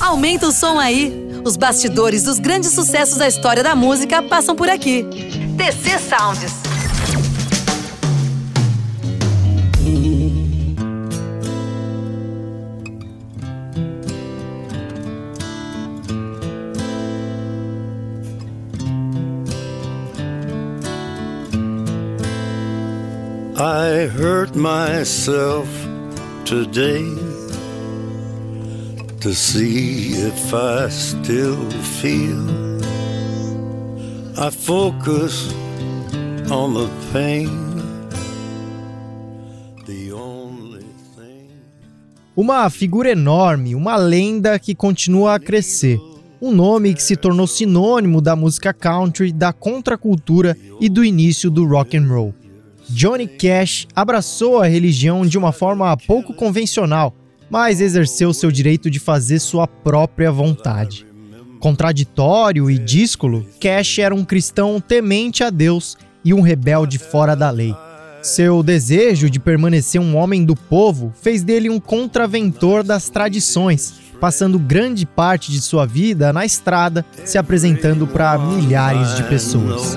Aumenta o som aí. Os bastidores dos grandes sucessos da história da música passam por aqui. TC Sounds. I hurt myself today to see if I still feel. I focus on the pain. Uma figura enorme, uma lenda que continua a crescer. Um nome que se tornou sinônimo da música country, da contracultura e do início do rock and roll. Johnny Cash abraçou a religião de uma forma pouco convencional, mas exerceu seu direito de fazer sua própria vontade. Contraditório e díscolo, Cash era um cristão temente a Deus e um rebelde fora da lei. Seu desejo de permanecer um homem do povo fez dele um contraventor das tradições, passando grande parte de sua vida na estrada, se apresentando para milhares de pessoas.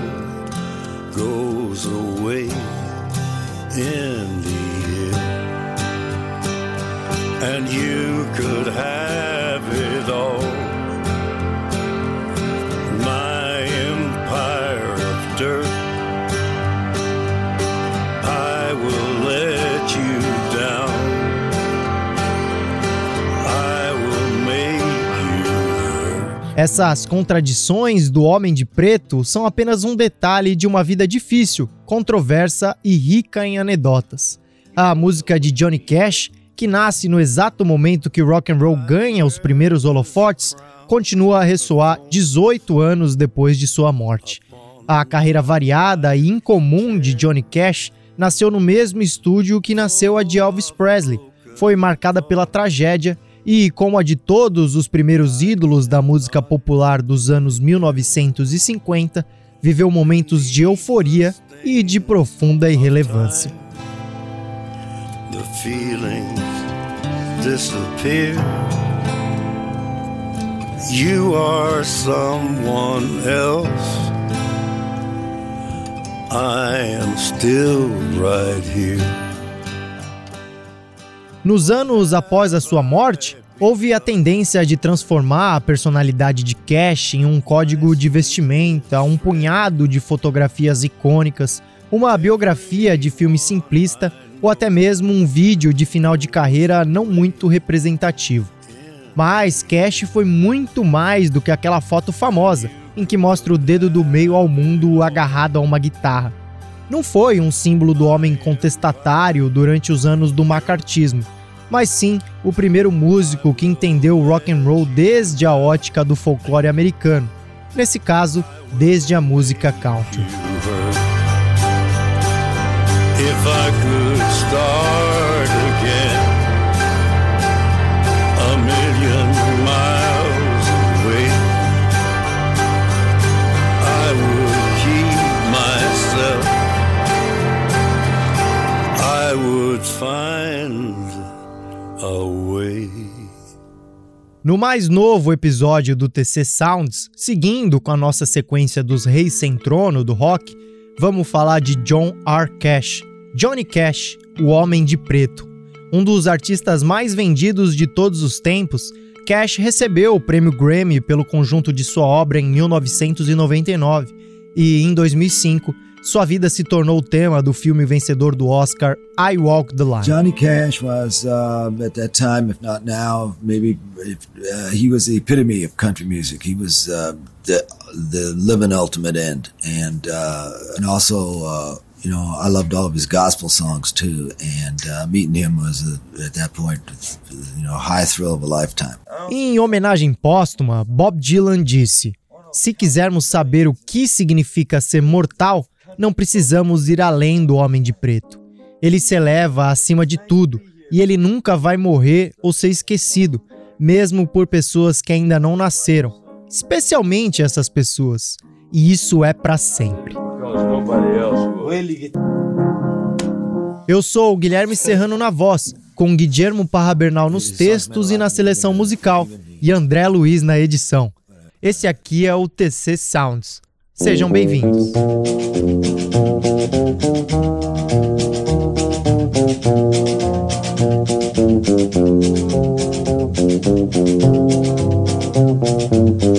And you could have it all. My empire of dirt. I will let you down. I will make you. Essas contradições do homem de preto são apenas um detalhe de uma vida difícil, controversa e rica em anedotas. A música de Johnny Cash, que nasce no exato momento que o rock and roll ganha os primeiros holofotes, continua a ressoar 18 anos depois de sua morte. A carreira variada e incomum de Johnny Cash nasceu no mesmo estúdio que nasceu a de Elvis Presley. Foi marcada pela tragédia e, como a de todos os primeiros ídolos da música popular dos anos 1950, viveu momentos de euforia e de profunda irrelevância. Disappear. You are someone else. I am still right here. Nos anos após a sua morte, houve a tendência de transformar a personalidade de Cash em um código de vestimenta, um punhado de fotografias icônicas, uma biografia de filme simplista ou até mesmo um vídeo de final de carreira não muito representativo. Mas Cash foi muito mais do que aquela foto famosa em que mostra o dedo do meio ao mundo agarrado a uma guitarra. Não foi um símbolo do homem contestatário durante os anos do macartismo, mas sim o primeiro músico que entendeu o rock and roll desde a ótica do folclore americano, nesse caso, desde a música country. If I could start again a million miles away, I would keep myself. I would find a way. No mais novo episódio do TC Sounds, seguindo com a nossa sequência dos Reis Sem Trono do rock, vamos falar de John R. Cash, Johnny Cash, o Homem de Preto. Um dos artistas mais vendidos de todos os tempos, Cash recebeu o prêmio Grammy pelo conjunto de sua obra em 1999 e, em 2005, sua vida se tornou o tema do filme vencedor do Oscar I Walk the Line. Johnny Cash was, uh, at that time, if not now, maybe if, uh, he was the epitome of country music. He was uh, the the living ultimate end, and uh, and also. You know, I loved all of his gospel songs too, and uh, meeting him was a, at that point, you know, high thrill of a lifetime. Em homenagem póstuma, Bob Dylan disse: Se quisermos saber o que significa ser mortal, não precisamos ir além do homem de preto. Ele se eleva acima de tudo e ele nunca vai morrer ou ser esquecido, mesmo por pessoas que ainda não nasceram, especialmente essas pessoas. E isso é para sempre. Eu sou o Guilherme Serrano na voz, com Guillermo Parra Bernal nos textos e na seleção musical, e André Luiz na edição. Esse aqui é o TC Sounds. Sejam bem-vindos. I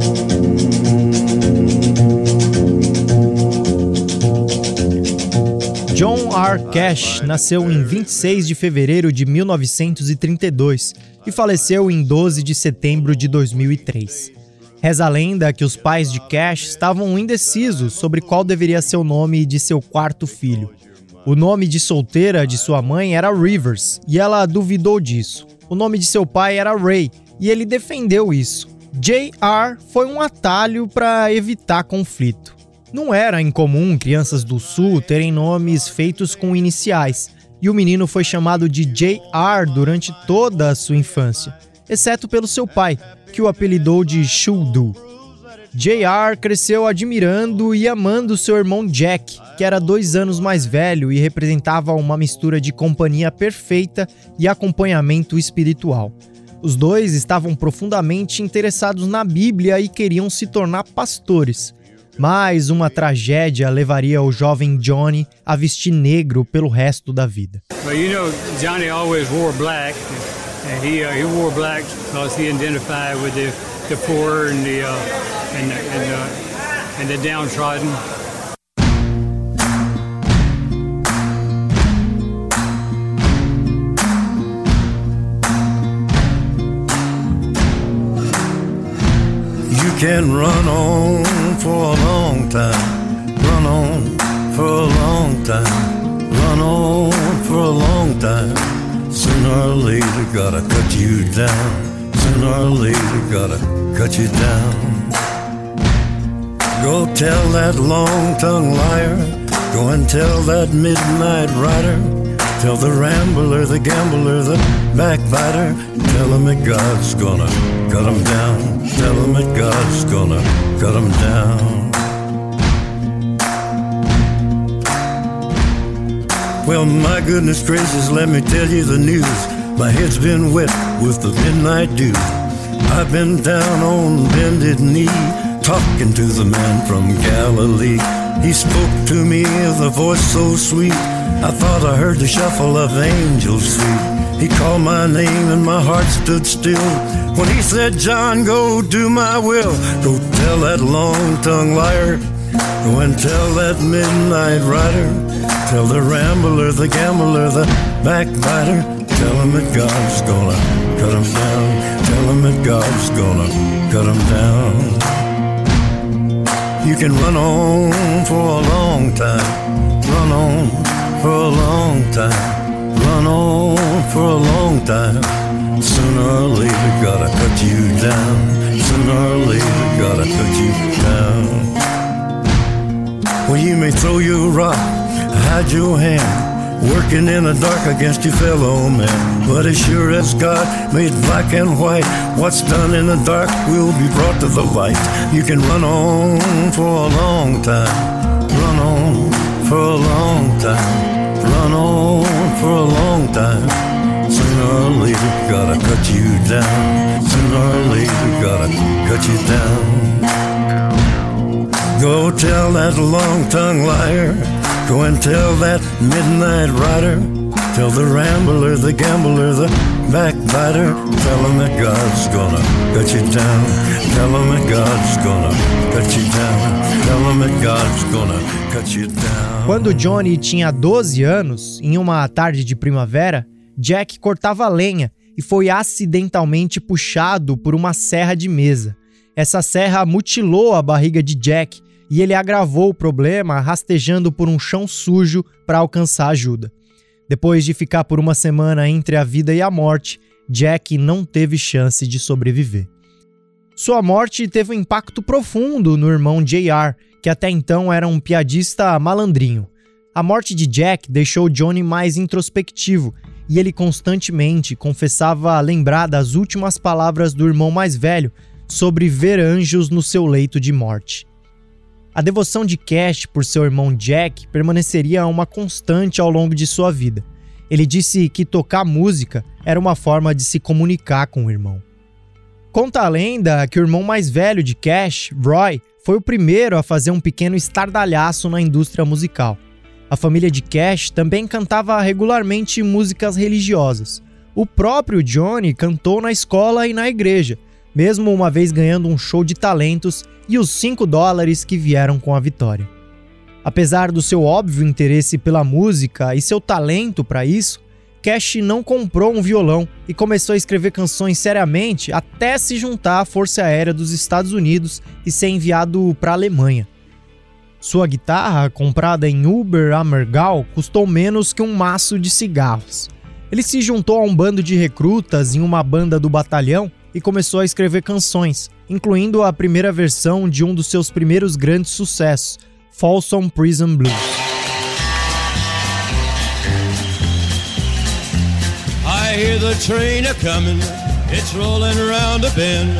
John R. Cash nasceu em 26 de fevereiro de 1932 e faleceu em 12 de setembro de 2003. Reza a lenda que os pais de Cash estavam indecisos sobre qual deveria ser o nome de seu quarto filho. O nome de solteira de sua mãe era Rivers e ela duvidou disso. O nome de seu pai era Ray e ele defendeu isso. J.R. foi um atalho para evitar conflito. Não era incomum crianças do Sul terem nomes feitos com iniciais, e o menino foi chamado de J.R. durante toda a sua infância, exceto pelo seu pai, que o apelidou de Shuldu. J.R. cresceu admirando e amando seu irmão Jack, que era dois anos mais velho e representava uma mistura de companhia perfeita e acompanhamento espiritual. Os dois estavam profundamente interessados na Bíblia e queriam se tornar pastores. Mas uma tragédia levaria o jovem Johnny a vestir negro pelo resto da vida. But you know, Johnny always wore black, and he uh, he wore black because he identified with the the poor and the uh, and the, and the, and the downtrodden. Can run on for a long time, run on for a long time, run on for a long time. Sooner or later, gotta cut you down. Sooner or later, gotta cut you down. Go tell that long tongued liar, go and tell that midnight rider. Tell the rambler, the gambler, the backbiter, tell him that God's gonna cut him down. Tell him that God's gonna cut him down. Well, my goodness gracious, let me tell you the news. My head's been wet with the midnight dew. I've been down on bended knee, talking to the man from Galilee. He spoke to me with a voice so sweet. I thought I heard the shuffle of angels sweet. He called my name and my heart stood still. When he said, John, go do my will. Go tell that long tongued liar. Go and tell that midnight rider. Tell the rambler, the gambler, the backbiter. Tell him that God's gonna cut him down. Tell him that God's gonna cut him down. You can run on for a long time. Run on for a long time. Run on for a long time. Sooner or later, gotta cut you down. Sooner or later, gotta cut you down. Well, you may throw your rock, hide your hand, working in the dark against your fellow man. But as sure as God made black and white, what's done in the dark will be brought to the light. You can run on for a long time, run on for a long time, run on for a long time. Sooner or later, gotta cut you down. Sooner or later, gotta cut you down. Go tell that long tongued liar. Go and tell that midnight rider. Tell the rambler, the gambler, the backbiter. Tell him that God's gonna cut you down. Tell him that God's gonna cut you down. Tell him that God's gonna cut you down. Quando Johnny tinha 12 anos, em uma tarde de primavera, Jack cortava lenha e foi acidentalmente puxado por uma serra de mesa. Essa serra mutilou a barriga de Jack e ele agravou o problema rastejando por um chão sujo para alcançar ajuda. Depois de ficar por uma semana entre a vida e a morte, Jack não teve chance de sobreviver. Sua morte teve um impacto profundo no irmão JR, que até então era um piadista malandrinho. A morte de Jack deixou Johnny mais introspectivo e ele constantemente confessava lembrar das últimas palavras do irmão mais velho sobre ver anjos no seu leito de morte. A devoção de Cash por seu irmão Jack permaneceria uma constante ao longo de sua vida. Ele disse que tocar música era uma forma de se comunicar com o irmão. Conta a lenda que o irmão mais velho de Cash, Roy, foi o primeiro a fazer um pequeno estardalhaço na indústria musical. A família de Cash também cantava regularmente músicas religiosas. O próprio Johnny cantou na escola e na igreja, mesmo uma vez ganhando um show de talentos e os 5 dólares que vieram com a vitória. Apesar do seu óbvio interesse pela música e seu talento para isso, Cash não comprou um violão e começou a escrever canções seriamente até se juntar à Força Aérea dos Estados Unidos e ser enviado para a Alemanha. Sua guitarra, comprada em Uber Amergal, custou menos que um maço de cigarros. Ele se juntou a um bando de recrutas em uma banda do batalhão e começou a escrever canções, incluindo a primeira versão de um dos seus primeiros grandes sucessos, Folsom Prison Blues. I hear the train a coming, it's rolling around a bend.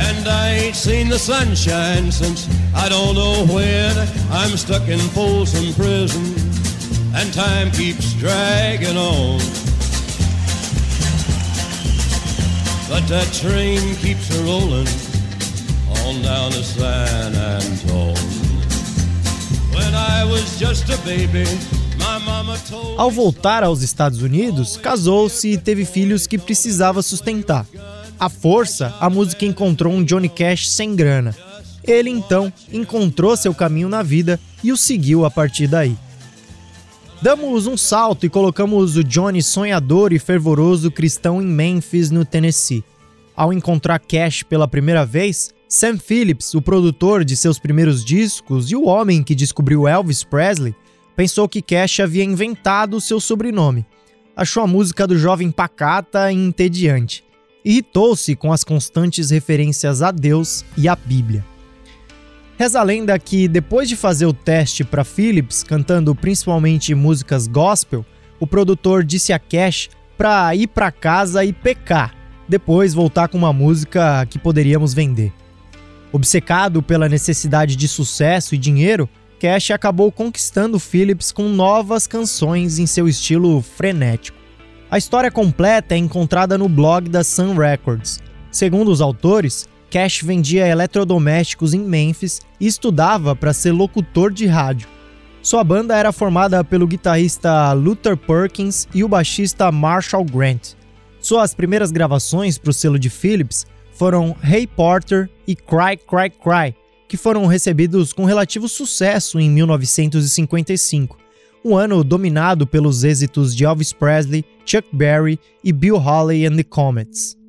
And I ain't seen the sunshine since I don't know when. I'm stuck in Folsom Prison, and time keeps dragging on. But that train keeps a rolling on down to San Antone. When I was just a baby. Ao voltar aos Estados Unidos, casou-se e teve filhos que precisava sustentar. A força, a música encontrou um Johnny Cash sem grana. Ele então encontrou seu caminho na vida e o seguiu a partir daí. Damos um salto e colocamos o Johnny sonhador e fervoroso cristão em Memphis, no Tennessee. Ao encontrar Cash pela primeira vez, Sam Phillips, o produtor de seus primeiros discos e o homem que descobriu Elvis Presley, pensou que Cash havia inventado seu sobrenome. Achou a música do jovem pacata e entediante irritou-se com as constantes referências a Deus e à Bíblia. Reza a lenda que, depois de fazer o teste para Phillips, cantando principalmente músicas gospel, o produtor disse a Cash para ir para casa e pecar, depois voltar com uma música que poderíamos vender. Obcecado pela necessidade de sucesso e dinheiro, Cash acabou conquistando Phillips com novas canções em seu estilo frenético. A história completa é encontrada no blog da Sun Records. Segundo os autores, Cash vendia eletrodomésticos em Memphis e estudava para ser locutor de rádio. Sua banda era formada pelo guitarrista Luther Perkins e o baixista Marshall Grant. Suas primeiras gravações para o selo de Philips foram Hey Porter e Cry Cry Cry, que foram recebidos com relativo sucesso em 1955 um ano dominado pelos êxitos de Elvis Presley, Chuck Berry e Bill Haley and the Comets.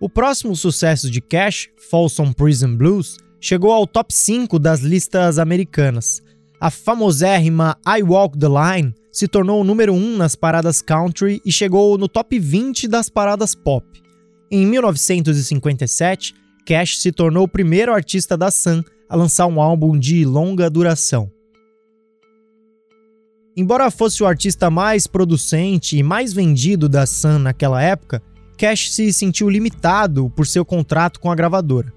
O próximo sucesso de Cash, Folsom Prison Blues, chegou ao top 5 das listas americanas. A famosérrima I Walk the Line se tornou o número 1 nas paradas country e chegou no top 20 das paradas pop. Em 1957, Cash se tornou o primeiro artista da Sun a lançar um álbum de longa duração. Embora fosse o artista mais producente e mais vendido da Sun naquela época, Cash se sentiu limitado por seu contrato com a gravadora.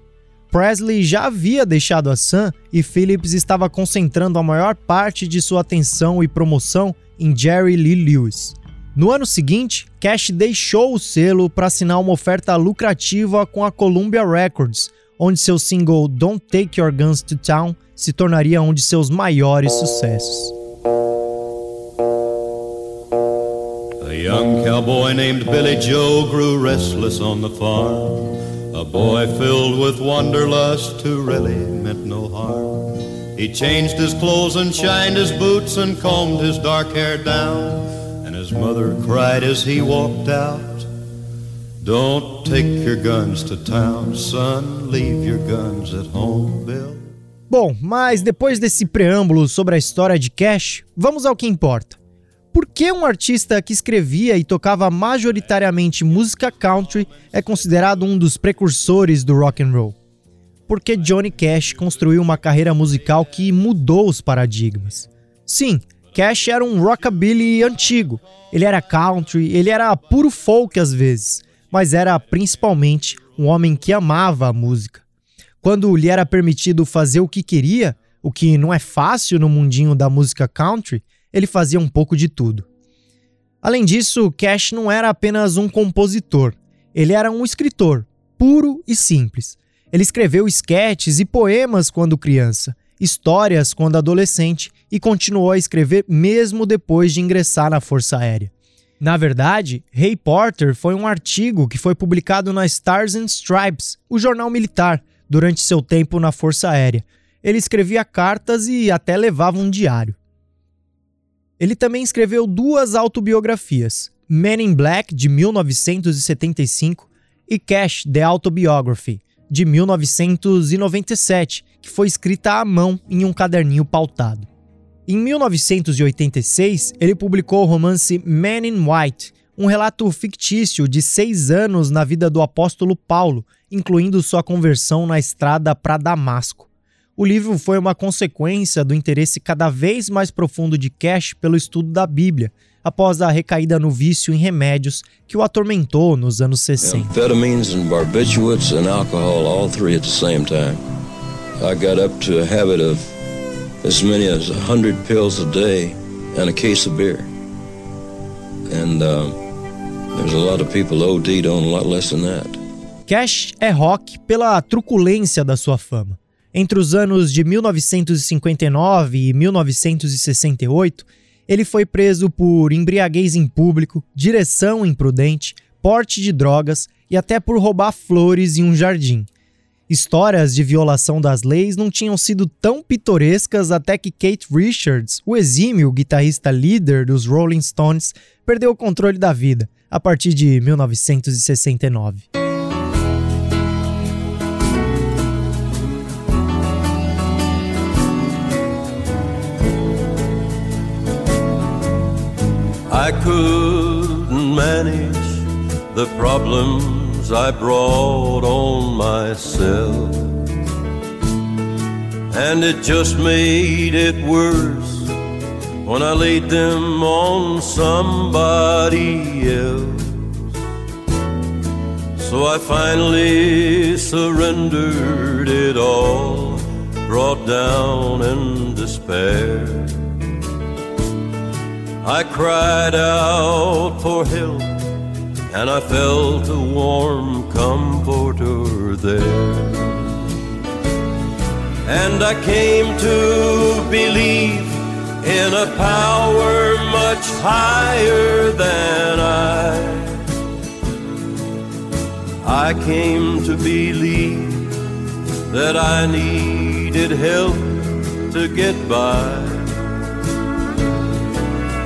Presley já havia deixado a Sun e Phillips estava concentrando a maior parte de sua atenção e promoção em Jerry Lee Lewis. No ano seguinte, Cash deixou o selo para assinar uma oferta lucrativa com a Columbia Records, onde seu single Don't Take Your Guns to Town se tornaria um de seus maiores sucessos. Cowboy named Billy Joe grew restless on the farm. A boy filled with wanderlust who really meant no harm. He changed his clothes and shined his boots and combed his dark hair down. And his mother cried as he walked out Don't take your guns to town, son. Leave your guns at home, Bill. Bom, mas depois desse preâmbulo sobre a história de Cash, vamos ao que importa. Por que um artista que escrevia e tocava majoritariamente música country é considerado um dos precursores do rock and roll? Porque Johnny Cash construiu uma carreira musical que mudou os paradigmas. Sim, Cash era um rockabilly antigo. Ele era country, ele era puro folk às vezes, mas era principalmente um homem que amava a música. Quando lhe era permitido fazer o que queria, o que não é fácil no mundinho da música country, ele fazia um pouco de tudo. Além disso, Cash não era apenas um compositor, ele era um escritor, puro e simples. Ele escreveu sketches e poemas quando criança, histórias quando adolescente e continuou a escrever mesmo depois de ingressar na Força Aérea. Na verdade, Ray Porter foi um artigo que foi publicado na Stars and Stripes, o jornal militar, durante seu tempo na Força Aérea. Ele escrevia cartas e até levava um diário. Ele também escreveu duas autobiografias, Men in Black, de 1975, e Cash, The Autobiography, de 1997, que foi escrita à mão em um caderninho pautado. Em 1986, ele publicou o romance Man in White, um relato fictício de seis anos na vida do apóstolo Paulo, incluindo sua conversão na estrada para Damasco. O livro foi uma consequência do interesse cada vez mais profundo de Cash pelo estudo da Bíblia, após a recaída no vício em remédios que o atormentou nos anos 60. Amphetamines and barbiturates and alcohol all three at the same time. I got up to a habit of as many as 100 pills a day and a case of beer. And there's a lot of people OD'd on a lot less than that. Cash é rock pela truculência da sua fama. Entre os anos de 1959 e 1968, ele foi preso por embriaguez em público, direção imprudente, porte de drogas e até por roubar flores em um jardim. Histórias de violação das leis não tinham sido tão pitorescas até que Kate Richards, o exímio guitarrista líder dos Rolling Stones, perdeu o controle da vida a partir de 1969. I couldn't manage the problems I brought on myself. And it just made it worse when I laid them on somebody else. So I finally surrendered it all, brought down in despair. I cried out for help, and I felt a warm comforter there. And I came to believe in a power much higher than I. I came to believe that I needed help to get by.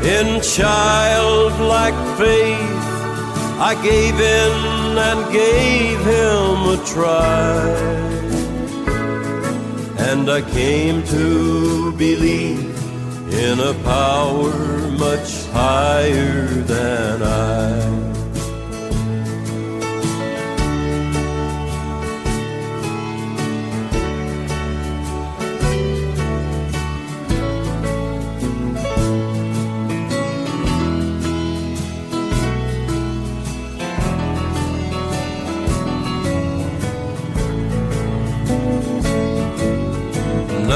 In childlike faith, I gave in and gave him a try. And I came to believe in a power much higher than I.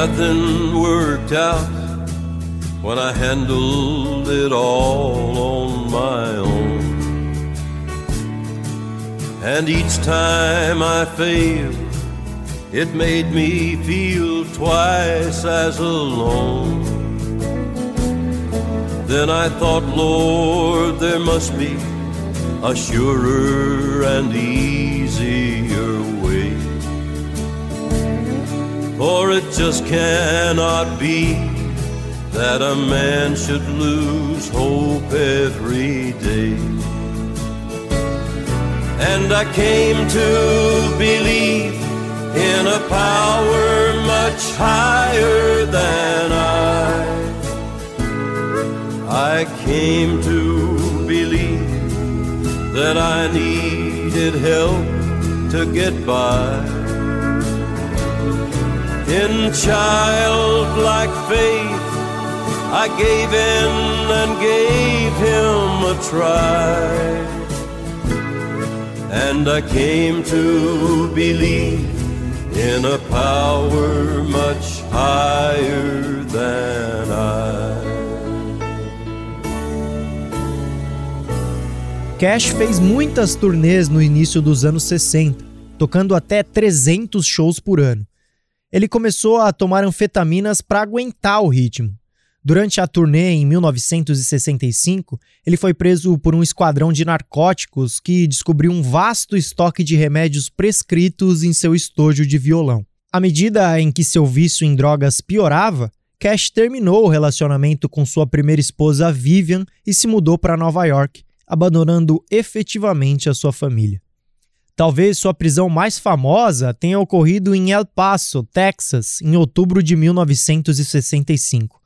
Nothing worked out when I handled it all on my own. And each time I failed, it made me feel twice as alone. Then I thought, Lord, there must be a surer and easier for it just cannot be that a man should lose hope every day. And I came to believe in a power much higher than I. I came to believe that I needed help to get by. In childlike faith, I gave in and gave him a try. And I came to believe in a power much higher than I. Cash fez muitas turnês no início dos anos 60, tocando até 300 shows por ano. Ele começou a tomar anfetaminas para aguentar o ritmo. Durante a turnê em 1965, ele foi preso por um esquadrão de narcóticos que descobriu um vasto estoque de remédios prescritos em seu estojo de violão. À medida em que seu vício em drogas piorava, Cash terminou o relacionamento com sua primeira esposa Vivian e se mudou para Nova York, abandonando efetivamente a sua família. Talvez sua prisão mais famosa tenha ocorrido em El Paso, Texas, em outubro de 1965.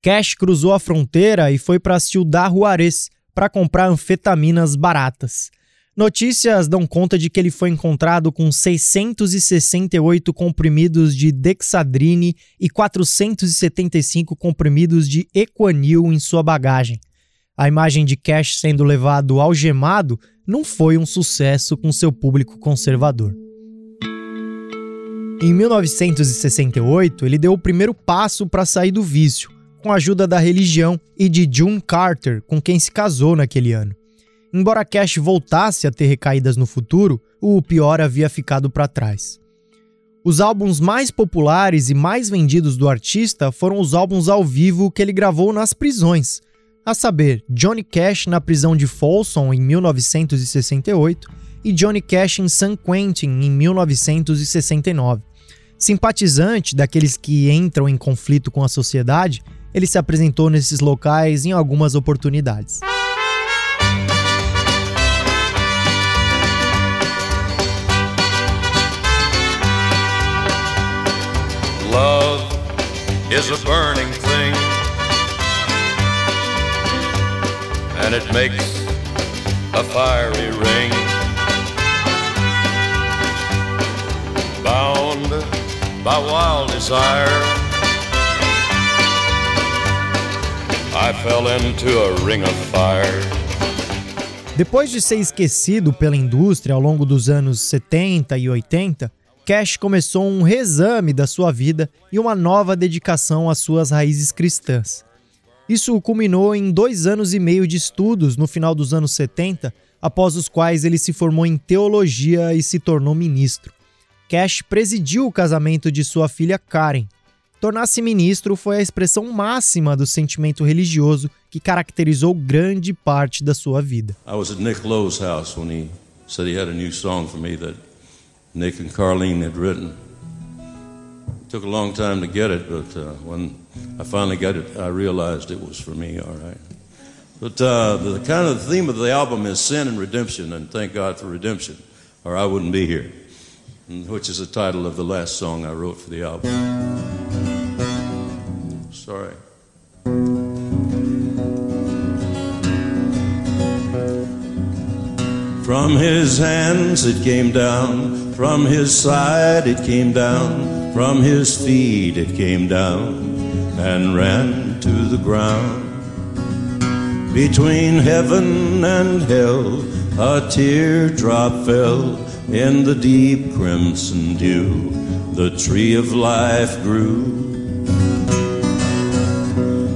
Cash cruzou a fronteira e foi para Ciudad Juarez para comprar anfetaminas baratas. Notícias dão conta de que ele foi encontrado com 668 comprimidos de Dexadrine e 475 comprimidos de Equanil em sua bagagem. A imagem de Cash sendo levado algemado não foi um sucesso com seu público conservador. Em 1968, ele deu o primeiro passo para sair do vício, com a ajuda da religião e de June Carter, com quem se casou naquele ano. Embora Cash voltasse a ter recaídas no futuro, o pior havia ficado para trás. Os álbuns mais populares e mais vendidos do artista foram os álbuns ao vivo que ele gravou nas prisões, a saber, Johnny Cash na prisão de Folsom em 1968 e Johnny Cash em San Quentin em 1969. Simpatizante daqueles que entram em conflito com a sociedade, ele se apresentou nesses locais em algumas oportunidades. Love is a burning and it makes a fiery ring. Bound by wild desire, I fell into a ring of fire. Depois de ser esquecido pela indústria ao longo dos anos 70 e 80, Cash começou um reexame da sua vida e uma nova dedicação às suas raízes cristãs. Isso culminou em dois anos e meio de estudos no final dos anos 70, após os quais ele se formou em teologia e se tornou ministro. Cash presidiu o casamento de sua filha Karen. Tornar-se ministro foi a expressão máxima do sentimento religioso que caracterizou grande parte da sua vida. I was at Nick Lowe's house when he said he had a new song for me that Nick and Carlene had written. It took a long time to get it, but uh, when I finally got it. I realized it was for me, all right. But uh, the kind of theme of the album is sin and redemption, and thank God for redemption, or I wouldn't be here, which is the title of the last song I wrote for the album. Sorry. From his hands it came down, from his side it came down, from his feet it came down and ran to the ground. Between heaven and hell, a teardrop fell in the deep crimson dew. The tree of life grew.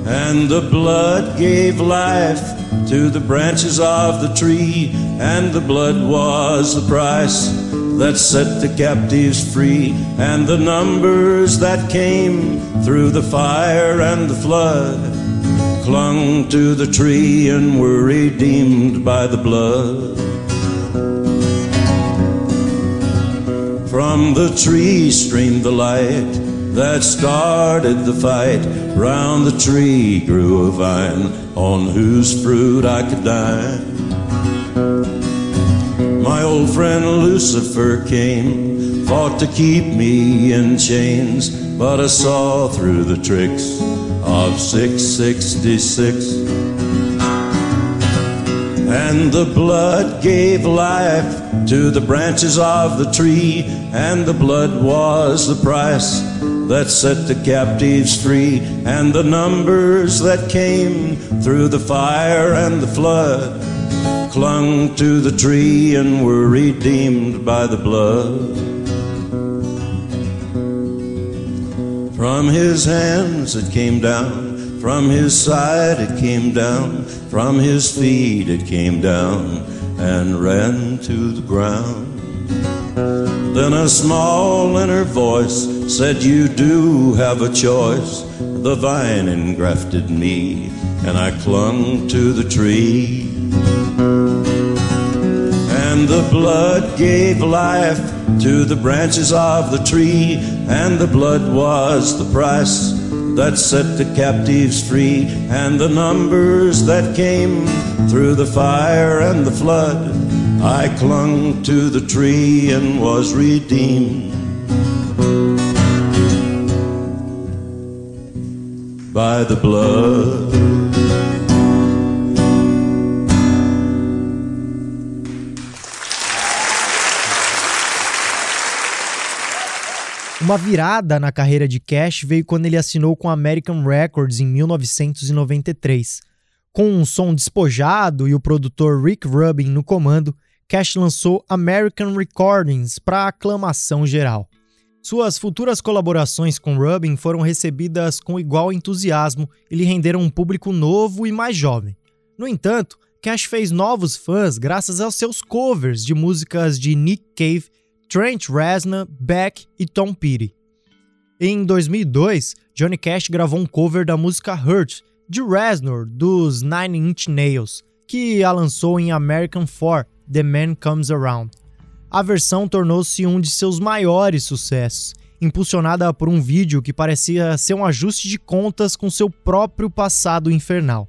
And the blood gave life to the branches of the tree, and the blood was the price that set the captives free, and the numbers that came through the fire and the flood clung to the tree and were redeemed by the blood. From the tree streamed the light that started the fight. Round the tree grew a vine on whose fruit I could dine. My old friend Lucifer came, fought to keep me in chains, but I saw through the tricks of 666. And the blood gave life to the branches of the tree, and the blood was the price that set the captives free, and the numbers that came through the fire and the flood clung to the tree and were redeemed by the blood. From his hands it came down, from his side it came down, from his feet it came down and ran to the ground. Then a small inner voice said, You do have a choice. The vine engrafted me, and I clung to the tree. And the blood gave life to the branches of the tree, and the blood was the price that set the captives free, and the numbers that came through the fire and the flood. I clung to the tree and was redeemed by the blood. Uma virada na carreira de Cash veio quando ele assinou com American Records em 1993. Com um som despojado e o produtor Rick Rubin no comando, Cash lançou American Recordings para aclamação geral. Suas futuras colaborações com Rubin foram recebidas com igual entusiasmo e lhe renderam um público novo e mais jovem. No entanto, Cash fez novos fãs graças aos seus covers de músicas de Nick Cave Trent Reznor, Beck e Tom Petty. Em 2002, Johnny Cash gravou um cover da música Hurt, de Reznor, dos Nine Inch Nails, que a lançou em American 4, The Man Comes Around. A versão tornou-se um de seus maiores sucessos, impulsionada por um vídeo que parecia ser um ajuste de contas com seu próprio passado infernal.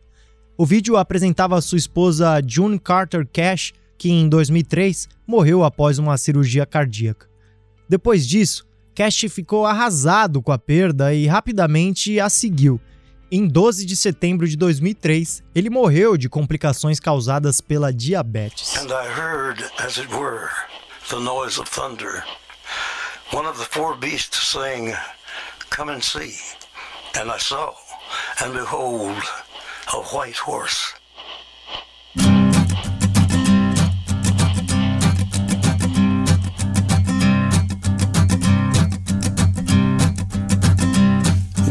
O vídeo apresentava sua esposa June Carter Cash que em 2003 morreu após uma cirurgia cardíaca. Depois disso, Cash ficou arrasado com a perda e rapidamente a seguiu. Em 12 de setembro de 2003, ele morreu de complicações causadas pela diabetes. And I heard, as it were, the noise of thunder. One of the four beasts saying, Come and see. And I saw, and behold, a white horse.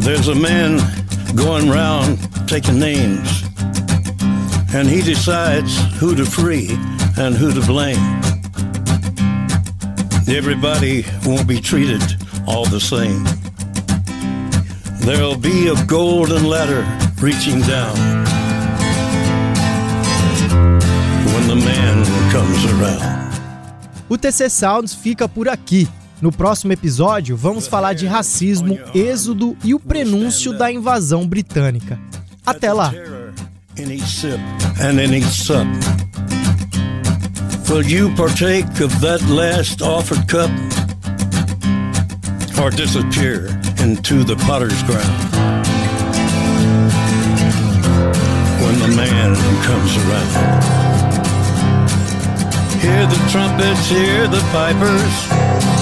There's a man going round taking names, and he decides who to free and who to blame. Everybody won't be treated all the same. There'll be a golden ladder reaching down when the man comes around. O TC Sounds fica por aqui. No próximo episódio, vamos falar de racismo, êxodo e o prenúncio da invasão britânica. Até lá! Will you partake of that last offered cup or disappear into the potter's ground when the man comes around? Hear the trumpets, hear the pipers.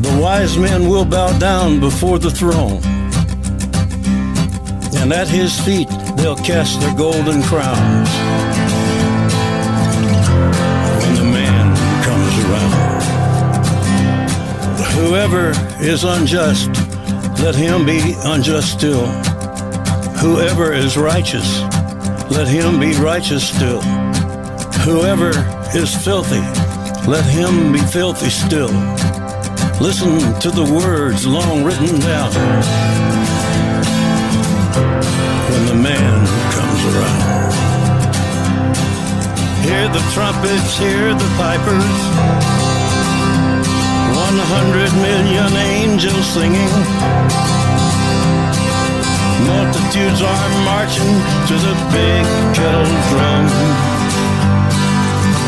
The wise men will bow down before the throne, and at his feet they'll cast their golden crowns. When the man comes around, whoever is unjust, let him be unjust still. Whoever is righteous, let him be righteous still. Whoever is filthy, let him be filthy still. Listen to the words long written down when the man comes around. Hear the trumpets, hear the pipers. One hundred million angels singing. Multitudes are marching to the big kettle drum.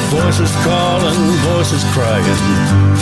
Voices calling, voices crying.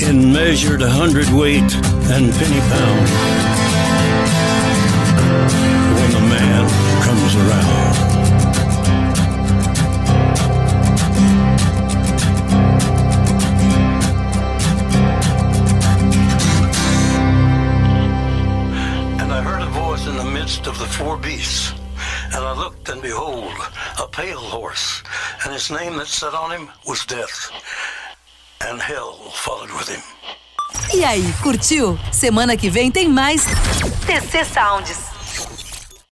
In measured hundred weight and penny pound. When the man comes around. And I heard a voice in the midst of the four beasts. And I looked, and behold, a pale horse, and his name that sat on him was Death. And hell followed with him. E aí, curtiu? Semana que vem tem mais TC Sounds.